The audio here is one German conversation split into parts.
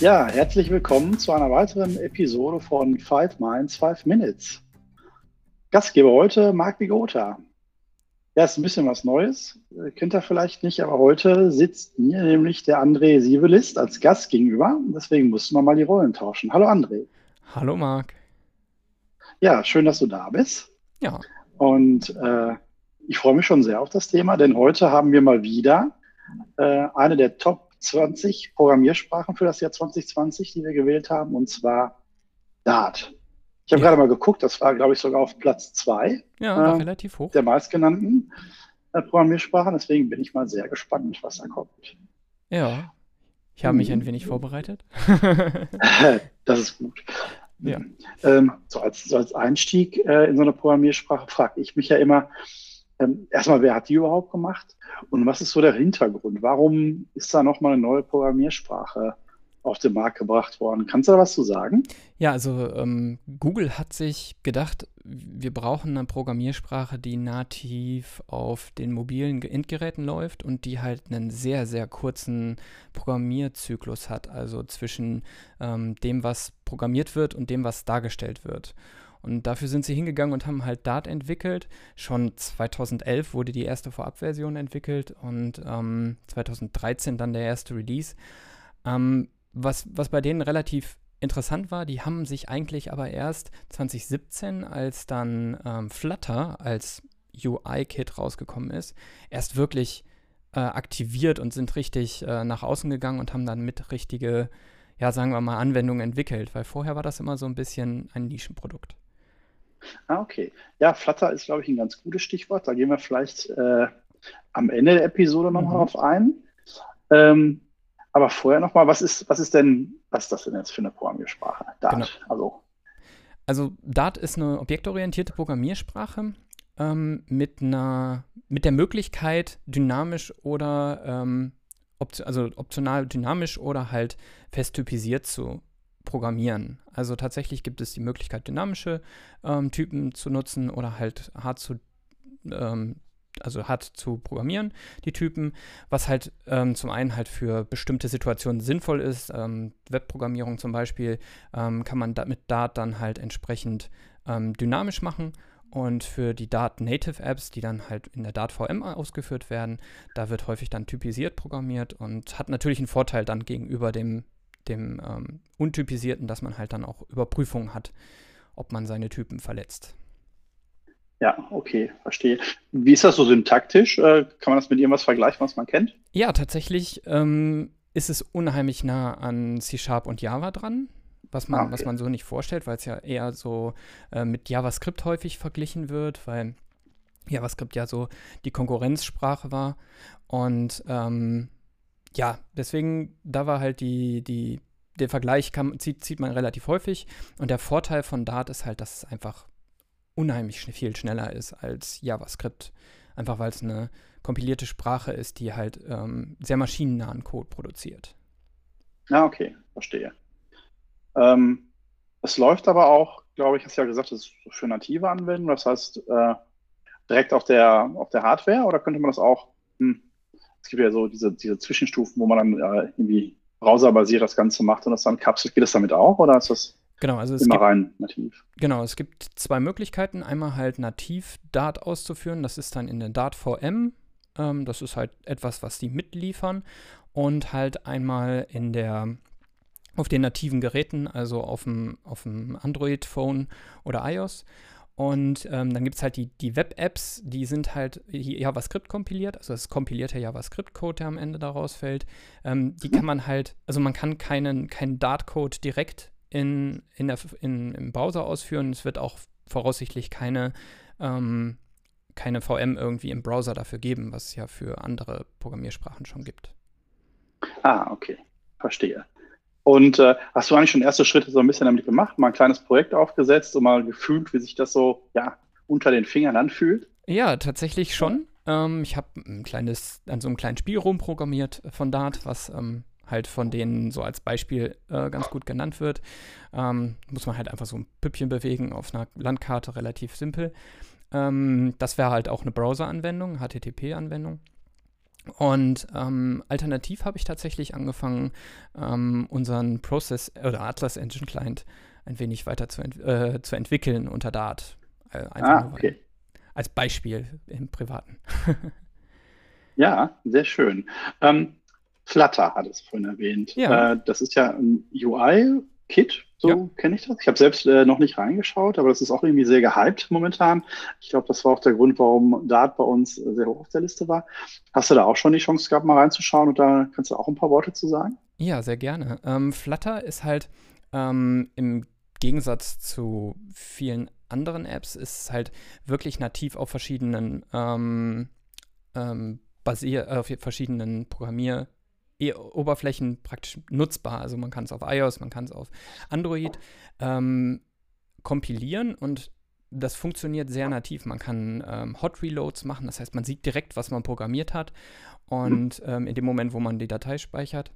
Ja, herzlich willkommen zu einer weiteren Episode von Five Minds, Five Minutes. Gastgeber heute Marc Bigota. Ja, ist ein bisschen was Neues. Kennt ihr vielleicht nicht, aber heute sitzt mir nämlich der André Sievelist als Gast gegenüber. Deswegen mussten wir mal die Rollen tauschen. Hallo André. Hallo Marc. Ja, schön, dass du da bist. Ja. Und äh, ich freue mich schon sehr auf das Thema, denn heute haben wir mal wieder äh, eine der Top 20 Programmiersprachen für das Jahr 2020, die wir gewählt haben, und zwar Dart. Ich habe ja. gerade mal geguckt, das war, glaube ich, sogar auf Platz 2 ja, äh, relativ hoch. der meistgenannten äh, Programmiersprachen. Deswegen bin ich mal sehr gespannt, was da kommt. Ja, ich habe mich ein hm. wenig vorbereitet. das ist gut. Ja. Ähm, so, als, so als Einstieg äh, in so eine Programmiersprache frage ich mich ja immer, ähm, erstmal, wer hat die überhaupt gemacht? Und was ist so der Hintergrund? Warum ist da nochmal eine neue Programmiersprache auf den Markt gebracht worden? Kannst du da was zu sagen? Ja, also ähm, Google hat sich gedacht, wir brauchen eine Programmiersprache, die nativ auf den mobilen Endgeräten läuft und die halt einen sehr, sehr kurzen Programmierzyklus hat, also zwischen ähm, dem, was programmiert wird und dem, was dargestellt wird. Und dafür sind sie hingegangen und haben halt Dart entwickelt. Schon 2011 wurde die erste Vorabversion entwickelt und ähm, 2013 dann der erste Release. Ähm, was, was bei denen relativ interessant war, die haben sich eigentlich aber erst 2017, als dann ähm, Flutter als UI-Kit rausgekommen ist, erst wirklich äh, aktiviert und sind richtig äh, nach außen gegangen und haben dann mit richtige, ja, sagen wir mal, Anwendungen entwickelt, weil vorher war das immer so ein bisschen ein Nischenprodukt. Ah, okay. Ja, Flutter ist, glaube ich, ein ganz gutes Stichwort. Da gehen wir vielleicht äh, am Ende der Episode nochmal mhm. drauf ein. Ähm, aber vorher nochmal, was ist, was ist denn, was ist das denn jetzt für eine Programmiersprache? Dart. Genau. Also. also Dart ist eine objektorientierte Programmiersprache ähm, mit einer, mit der Möglichkeit, dynamisch oder ähm, option, also optional dynamisch oder halt fest typisiert zu programmieren. Also tatsächlich gibt es die Möglichkeit, dynamische ähm, Typen zu nutzen oder halt hart zu, ähm, also hart zu programmieren, die Typen, was halt ähm, zum einen halt für bestimmte Situationen sinnvoll ist. Ähm, Webprogrammierung zum Beispiel ähm, kann man da mit Dart dann halt entsprechend ähm, dynamisch machen. Und für die Dart Native Apps, die dann halt in der Dart VM ausgeführt werden, da wird häufig dann typisiert programmiert und hat natürlich einen Vorteil dann gegenüber dem dem ähm, Untypisierten, dass man halt dann auch Überprüfungen hat, ob man seine Typen verletzt. Ja, okay, verstehe. Wie ist das so syntaktisch? Äh, kann man das mit irgendwas vergleichen, was man kennt? Ja, tatsächlich ähm, ist es unheimlich nah an C-Sharp und Java dran, was man, ah, okay. was man so nicht vorstellt, weil es ja eher so äh, mit JavaScript häufig verglichen wird, weil JavaScript ja so die Konkurrenzsprache war. Und ähm, ja, deswegen, da war halt die, die, der Vergleich kann, zieht, zieht man relativ häufig. Und der Vorteil von Dart ist halt, dass es einfach unheimlich viel schneller ist als JavaScript. Einfach weil es eine kompilierte Sprache ist, die halt ähm, sehr maschinennahen Code produziert. Ja, okay, verstehe. Ähm, es läuft aber auch, glaube ich, hast du ja gesagt, das ist für native Anwendungen. Das heißt, äh, direkt auf der, auf der Hardware oder könnte man das auch hm, es gibt ja so diese, diese Zwischenstufen, wo man dann äh, irgendwie browserbasiert das Ganze macht und das dann kapselt. Geht das damit auch oder ist das genau, also immer gibt, rein nativ? Genau, es gibt zwei Möglichkeiten. Einmal halt nativ Dart auszuführen. Das ist dann in der Dart VM. Ähm, das ist halt etwas, was die mitliefern. Und halt einmal in der auf den nativen Geräten, also auf dem, auf dem Android-Phone oder iOS. Und ähm, dann gibt es halt die, die Web-Apps, die sind halt JavaScript kompiliert, also das kompilierte JavaScript-Code, der am Ende daraus fällt. Ähm, die kann man halt, also man kann keinen, keinen Dart-Code direkt in, in der, in, im Browser ausführen. Es wird auch voraussichtlich keine, ähm, keine VM irgendwie im Browser dafür geben, was es ja für andere Programmiersprachen schon gibt. Ah, okay. Verstehe. Und äh, hast du eigentlich schon erste Schritte so ein bisschen damit gemacht, mal ein kleines Projekt aufgesetzt und mal gefühlt, wie sich das so ja, unter den Fingern anfühlt? Ja, tatsächlich schon. Ähm, ich habe ein kleines, an so einem kleinen Spiel rumprogrammiert von Dart, was ähm, halt von denen so als Beispiel äh, ganz gut genannt wird. Ähm, muss man halt einfach so ein Püppchen bewegen auf einer Landkarte, relativ simpel. Ähm, das wäre halt auch eine Browser-Anwendung, HTTP-Anwendung. Und ähm, alternativ habe ich tatsächlich angefangen, ähm, unseren Process oder Atlas Engine Client ein wenig weiter zu, ent äh, zu entwickeln unter Dart. Äh, ah, okay. Als Beispiel im Privaten. ja, sehr schön. Ähm, Flutter hat es vorhin erwähnt. Ja. Äh, das ist ja ein UI-Kit, so ja. kenne ich das. Ich habe selbst äh, noch nicht reingeschaut, aber das ist auch irgendwie sehr gehypt momentan. Ich glaube, das war auch der Grund, warum Dart bei uns sehr hoch auf der Liste war. Hast du da auch schon die Chance gehabt, mal reinzuschauen und da kannst du auch ein paar Worte zu sagen? Ja, sehr gerne. Ähm, Flutter ist halt ähm, im Gegensatz zu vielen anderen Apps ist halt wirklich nativ auf verschiedenen ähm, ähm, basier auf verschiedenen Programmier E Oberflächen praktisch nutzbar. Also man kann es auf iOS, man kann es auf Android ähm, kompilieren und das funktioniert sehr nativ. Man kann ähm, Hot Reloads machen, das heißt, man sieht direkt, was man programmiert hat und ähm, in dem Moment, wo man die Datei speichert.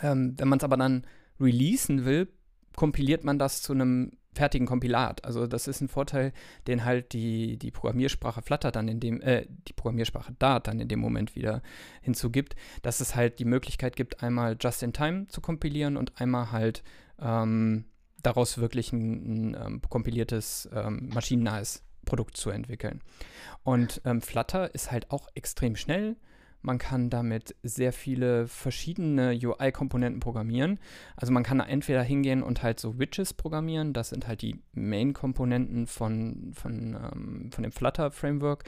Ähm, wenn man es aber dann releasen will, kompiliert man das zu einem fertigen Kompilat. Also das ist ein Vorteil, den halt die, die Programmiersprache Flutter dann in dem, äh, die Programmiersprache Dart dann in dem Moment wieder hinzugibt, dass es halt die Möglichkeit gibt, einmal just in time zu kompilieren und einmal halt ähm, daraus wirklich ein, ein ähm, kompiliertes, ähm, maschinennahes Produkt zu entwickeln. Und ähm, Flutter ist halt auch extrem schnell man kann damit sehr viele verschiedene UI-Komponenten programmieren. Also man kann entweder hingehen und halt so Widgets programmieren. Das sind halt die Main-Komponenten von, von, ähm, von dem Flutter-Framework.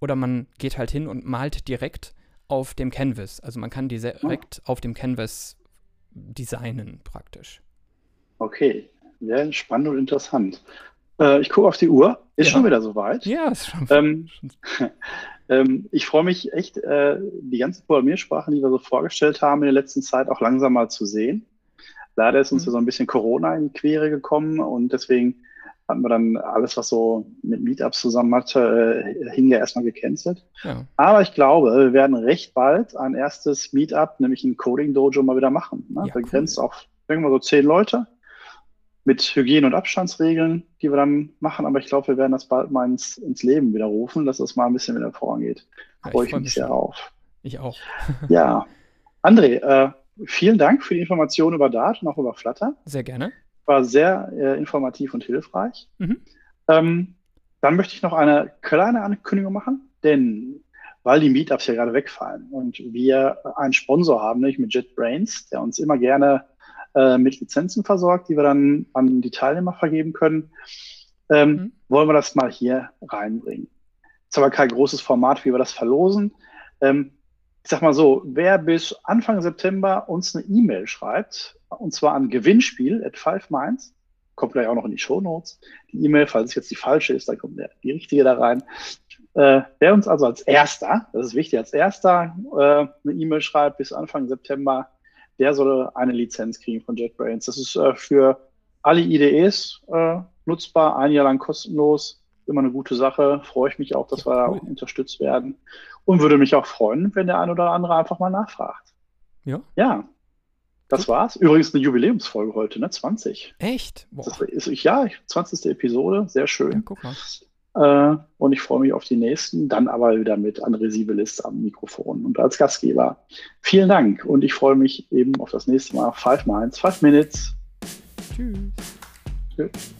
Oder man geht halt hin und malt direkt auf dem Canvas. Also man kann die direkt oh. auf dem Canvas designen praktisch. Okay, sehr spannend und interessant. Äh, ich gucke auf die Uhr. Ist ja. schon wieder soweit. Ja, ist schon. Ähm, ähm, ich freue mich echt, äh, die ganzen Programmiersprachen, die wir so vorgestellt haben in der letzten Zeit, auch langsam mal zu sehen. Leider ist uns mhm. ja so ein bisschen Corona in die Quere gekommen und deswegen hatten wir dann alles, was so mit Meetups zusammen hatte, äh, hing ja erstmal gecancelt. Ja. Aber ich glaube, wir werden recht bald ein erstes Meetup, nämlich ein Coding Dojo, mal wieder machen. Ne? Ja, Begrenzt cool. auf irgendwann so zehn Leute mit Hygiene- und Abstandsregeln, die wir dann machen. Aber ich glaube, wir werden das bald mal ins, ins Leben wieder rufen, dass das mal ein bisschen wieder vorangeht. Ja, Freue ich, mich sehr auf. Ich auch. ja. André, äh, vielen Dank für die Informationen über Dart und auch über Flutter. Sehr gerne. War sehr äh, informativ und hilfreich. Mhm. Ähm, dann möchte ich noch eine kleine Ankündigung machen, denn weil die Meetups ja gerade wegfallen und wir einen Sponsor haben, nämlich mit JetBrains, der uns immer gerne äh, mit Lizenzen versorgt, die wir dann an die Teilnehmer vergeben können. Ähm, mhm. Wollen wir das mal hier reinbringen. Ist aber kein großes Format, wie wir das verlosen. Ähm, ich sag mal so, wer bis Anfang September uns eine E-Mail schreibt, und zwar an Gewinnspiel at 5 Minds, kommt gleich auch noch in die Show Notes. Die E-Mail, falls es jetzt die falsche ist, dann kommt die richtige da rein. Äh, wer uns also als erster, das ist wichtig, als erster äh, eine E-Mail schreibt bis Anfang September, der soll eine Lizenz kriegen von JetBrains. Das ist äh, für alle IDEs äh, nutzbar, ein Jahr lang kostenlos. Immer eine gute Sache. Freue ich mich auch, dass wir da unterstützt werden. Und würde mich auch freuen, wenn der ein oder andere einfach mal nachfragt. Ja. Ja. Das war's. Übrigens eine Jubiläumsfolge heute, ne? 20. Echt? Boah. Das ist, ja, 20. Episode. Sehr schön. Ja, guck mal. Äh, und ich freue mich auf die nächsten, dann aber wieder mit André Siebelis am Mikrofon und als Gastgeber. Vielen Dank und ich freue mich eben auf das nächste Mal. Five Minds, Five Minutes. Tschüss. Tschüss.